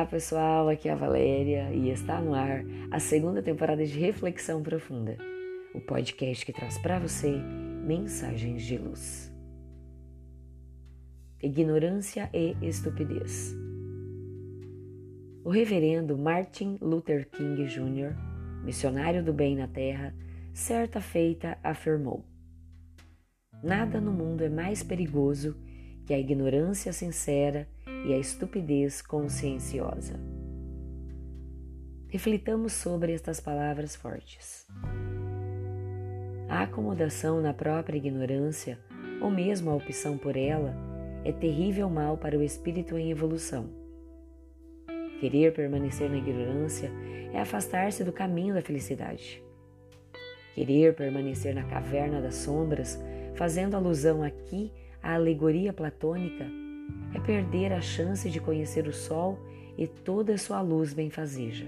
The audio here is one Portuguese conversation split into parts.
Olá pessoal, aqui é a Valéria e está no ar a segunda temporada de Reflexão Profunda, o podcast que traz para você mensagens de luz. Ignorância e estupidez. O reverendo Martin Luther King Jr., missionário do bem na terra, certa feita afirmou: Nada no mundo é mais perigoso que a ignorância sincera e a estupidez conscienciosa. Reflitamos sobre estas palavras fortes. A acomodação na própria ignorância, ou mesmo a opção por ela, é terrível mal para o espírito em evolução. Querer permanecer na ignorância é afastar-se do caminho da felicidade. Querer permanecer na caverna das sombras, fazendo alusão aqui à alegoria platônica, é perder a chance de conhecer o sol e toda sua luz benfazeja.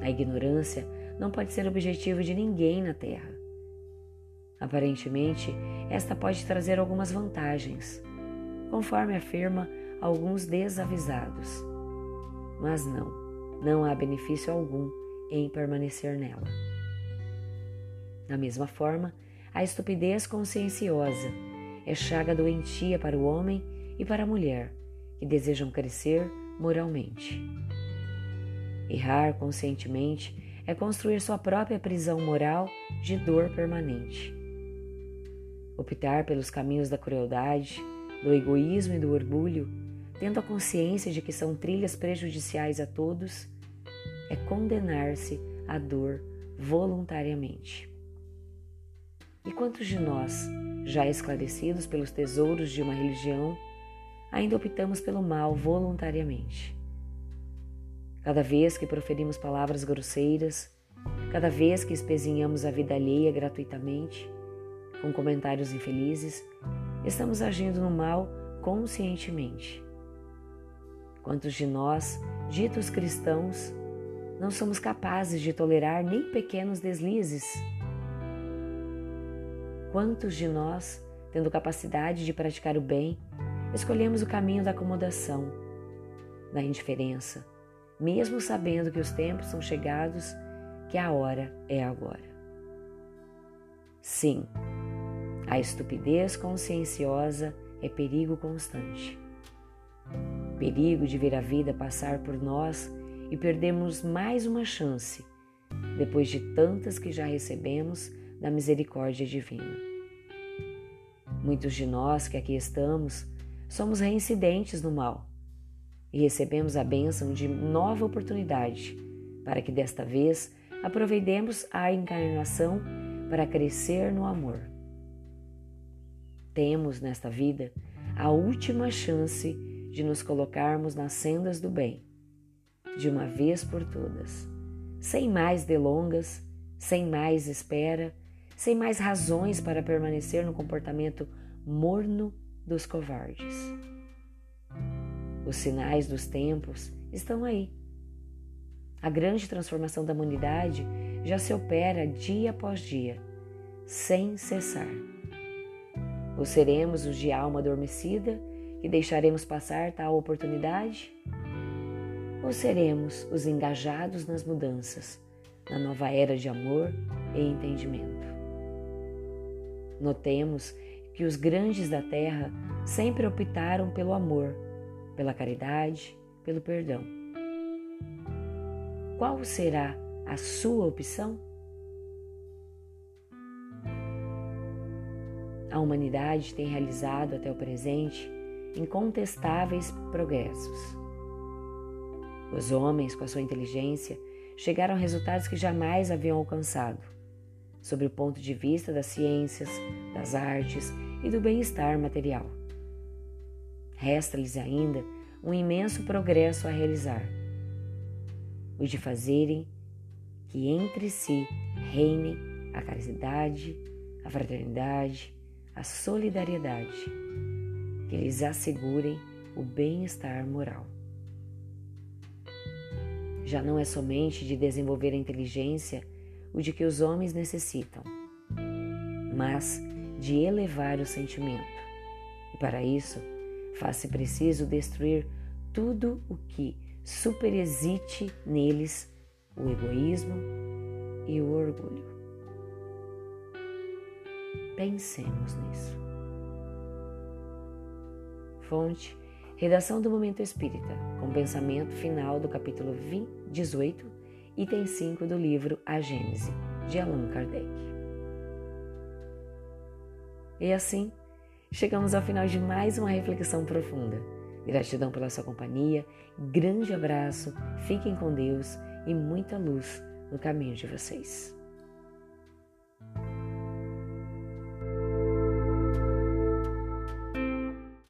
A ignorância não pode ser objetivo de ninguém na Terra. Aparentemente, esta pode trazer algumas vantagens, conforme afirma alguns desavisados. Mas não, não há benefício algum em permanecer nela. Da mesma forma, a estupidez conscienciosa é chaga doentia para o homem e para a mulher que desejam crescer moralmente. Errar conscientemente é construir sua própria prisão moral de dor permanente. Optar pelos caminhos da crueldade, do egoísmo e do orgulho, tendo a consciência de que são trilhas prejudiciais a todos, é condenar-se à dor voluntariamente. E quantos de nós, já esclarecidos pelos tesouros de uma religião, ainda optamos pelo mal voluntariamente? Cada vez que proferimos palavras grosseiras, cada vez que espezinhamos a vida alheia gratuitamente, com comentários infelizes, estamos agindo no mal conscientemente. Quantos de nós, ditos cristãos, não somos capazes de tolerar nem pequenos deslizes? Quantos de nós, tendo capacidade de praticar o bem, escolhemos o caminho da acomodação, da indiferença, mesmo sabendo que os tempos são chegados, que a hora é agora? Sim, a estupidez conscienciosa é perigo constante. Perigo de ver a vida passar por nós e perdermos mais uma chance, depois de tantas que já recebemos da misericórdia divina. Muitos de nós que aqui estamos somos reincidentes no mal e recebemos a bênção de nova oportunidade para que desta vez aproveitemos a encarnação para crescer no amor. Temos nesta vida a última chance de nos colocarmos nas sendas do bem, de uma vez por todas, sem mais delongas, sem mais espera sem mais razões para permanecer no comportamento morno dos covardes. Os sinais dos tempos estão aí. A grande transformação da humanidade já se opera dia após dia, sem cessar. Ou seremos os de alma adormecida e deixaremos passar tal oportunidade? Ou seremos os engajados nas mudanças, na nova era de amor e entendimento? Notemos que os grandes da terra sempre optaram pelo amor, pela caridade, pelo perdão. Qual será a sua opção? A humanidade tem realizado até o presente incontestáveis progressos. Os homens, com a sua inteligência, chegaram a resultados que jamais haviam alcançado sobre o ponto de vista das ciências, das artes e do bem-estar material. Resta-lhes ainda um imenso progresso a realizar: o de fazerem que entre si reinem a caridade, a fraternidade, a solidariedade, que lhes assegurem o bem-estar moral. Já não é somente de desenvolver a inteligência o de que os homens necessitam, mas de elevar o sentimento. E para isso, faz-se preciso destruir tudo o que superexite neles o egoísmo e o orgulho. Pensemos nisso. Fonte: Redação do Momento Espírita, com pensamento final do capítulo 20, 18, item 5 do livro A Gênese, de Allan Kardec. E assim, chegamos ao final de mais uma reflexão profunda. Gratidão pela sua companhia, grande abraço, fiquem com Deus e muita luz no caminho de vocês.